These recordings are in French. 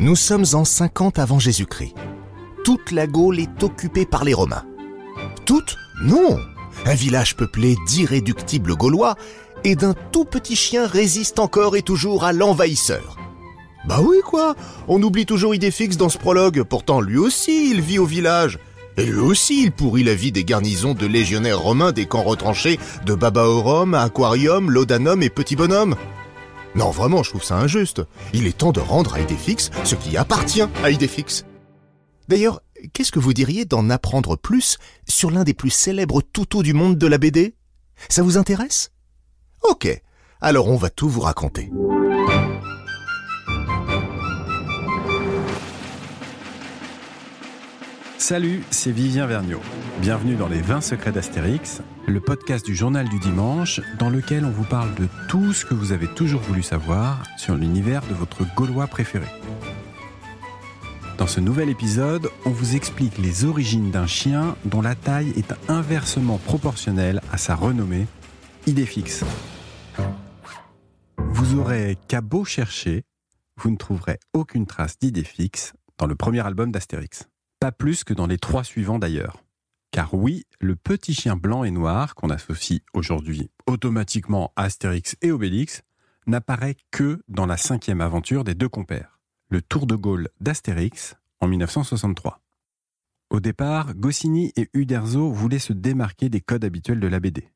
Nous sommes en 50 avant Jésus-Christ. Toute la Gaule est occupée par les Romains. Toute Non Un village peuplé d'irréductibles Gaulois et d'un tout petit chien résiste encore et toujours à l'envahisseur. Bah oui quoi On oublie toujours Idéfix dans ce prologue, pourtant lui aussi il vit au village. Et lui aussi il pourrit la vie des garnisons de légionnaires romains des camps retranchés de Babaorum, Aquarium, Laudanum et Petit Bonhomme. Non, vraiment, je trouve ça injuste. Il est temps de rendre à Idéfix ce qui appartient à Idéfix. D'ailleurs, qu'est-ce que vous diriez d'en apprendre plus sur l'un des plus célèbres toutous du monde de la BD Ça vous intéresse? Ok, alors on va tout vous raconter. Salut, c'est Vivien Vergniaud. Bienvenue dans les 20 secrets d'Astérix, le podcast du journal du dimanche dans lequel on vous parle de tout ce que vous avez toujours voulu savoir sur l'univers de votre Gaulois préféré. Dans ce nouvel épisode, on vous explique les origines d'un chien dont la taille est inversement proportionnelle à sa renommée, Idéfix. Vous aurez qu'à beau chercher, vous ne trouverez aucune trace d'Idéfix dans le premier album d'Astérix. Pas plus que dans les trois suivants d'ailleurs. Car oui, le petit chien blanc et noir qu'on associe aujourd'hui automatiquement à Astérix et Obélix n'apparaît que dans la cinquième aventure des deux compères, le Tour de Gaulle d'Astérix en 1963. Au départ, Goscinny et Uderzo voulaient se démarquer des codes habituels de la BD.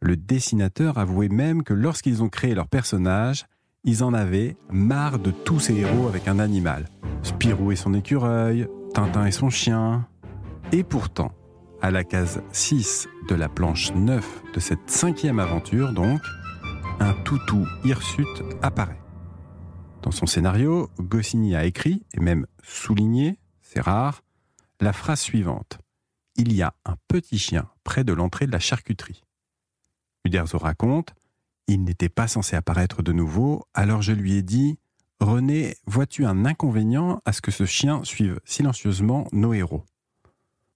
Le dessinateur avouait même que lorsqu'ils ont créé leur personnage, ils en avaient marre de tous ces héros avec un animal. Spirou et son écureuil, Tintin et son chien. Et pourtant, à la case 6 de la planche 9 de cette cinquième aventure, donc, un toutou hirsute apparaît. Dans son scénario, Goscinny a écrit, et même souligné, c'est rare, la phrase suivante. Il y a un petit chien près de l'entrée de la charcuterie. Uderzo raconte, il n'était pas censé apparaître de nouveau, alors je lui ai dit René, vois-tu un inconvénient à ce que ce chien suive silencieusement nos héros?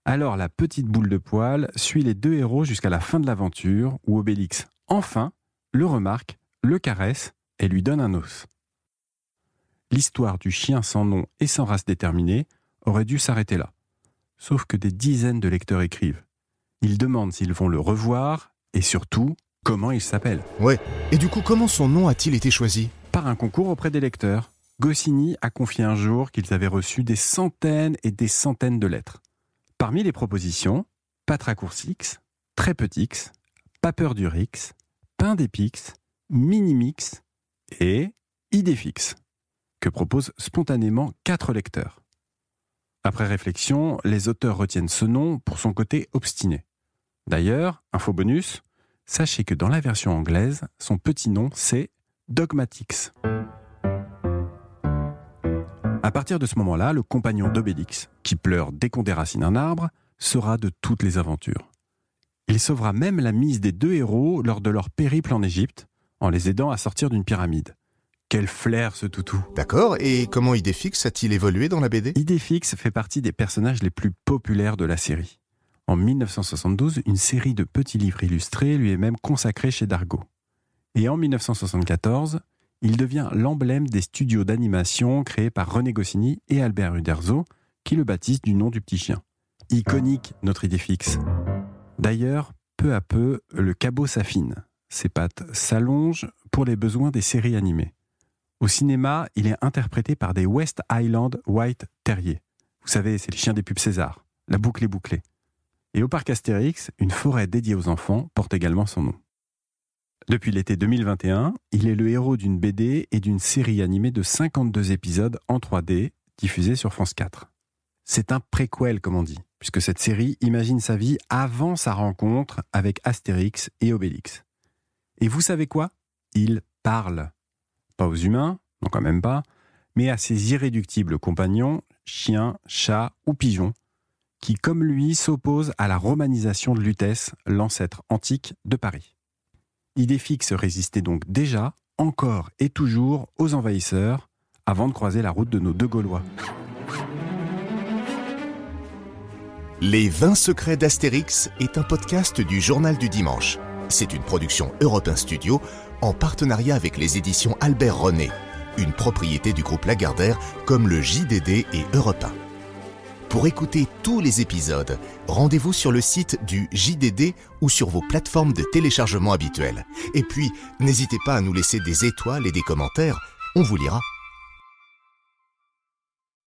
Alors la petite boule de poil suit les deux héros jusqu'à la fin de l'aventure, où Obélix, enfin, le remarque, le caresse et lui donne un os. L'histoire du chien sans nom et sans race déterminée aurait dû s'arrêter là. Sauf que des dizaines de lecteurs écrivent. Ils demandent s'ils vont le revoir et surtout comment il s'appelle? Ouais, et du coup comment son nom a-t-il été choisi? Par un concours auprès des lecteurs. Goscinny a confié un jour qu'ils avaient reçu des centaines et des centaines de lettres. Parmi les propositions, Patracoursix, Très Petix, Papeur du Rix, Pain d'Épix, Minimix et Idéfix, que proposent spontanément quatre lecteurs. Après réflexion, les auteurs retiennent ce nom pour son côté obstiné. D'ailleurs, info bonus, sachez que dans la version anglaise, son petit nom c'est Dogmatix. À partir de ce moment-là, le compagnon d'Obélix, qui pleure dès qu'on déracine un arbre, sera de toutes les aventures. Il sauvera même la mise des deux héros lors de leur périple en Égypte, en les aidant à sortir d'une pyramide. Quel flair ce toutou D'accord, et comment Idéfix a-t-il évolué dans la BD Idéfix fait partie des personnages les plus populaires de la série. En 1972, une série de petits livres illustrés lui est même consacrée chez Dargaud. Et en 1974, il devient l'emblème des studios d'animation créés par René Goscinny et Albert Uderzo, qui le baptisent du nom du petit chien. Iconique, notre idée fixe. D'ailleurs, peu à peu, le cabot s'affine. Ses pattes s'allongent pour les besoins des séries animées. Au cinéma, il est interprété par des West Island White Terriers. Vous savez, c'est le chien des pubs César. La boucle est bouclée. Et au parc Astérix, une forêt dédiée aux enfants porte également son nom. Depuis l'été 2021, il est le héros d'une BD et d'une série animée de 52 épisodes en 3D diffusée sur France 4. C'est un préquel, comme on dit, puisque cette série imagine sa vie avant sa rencontre avec Astérix et Obélix. Et vous savez quoi? Il parle. Pas aux humains, non quand même pas, mais à ses irréductibles compagnons, chiens, chats ou pigeons, qui comme lui s'opposent à la romanisation de Lutèce, l'ancêtre antique de Paris. Idéfix résistait donc déjà, encore et toujours, aux envahisseurs, avant de croiser la route de nos deux Gaulois. Les 20 secrets d'Astérix est un podcast du Journal du Dimanche. C'est une production Europe Studio en partenariat avec les éditions Albert René. une propriété du groupe Lagardère comme le JDD et Europe 1. Pour écouter tous les épisodes, rendez-vous sur le site du JDD ou sur vos plateformes de téléchargement habituelles. Et puis, n'hésitez pas à nous laisser des étoiles et des commentaires, on vous lira.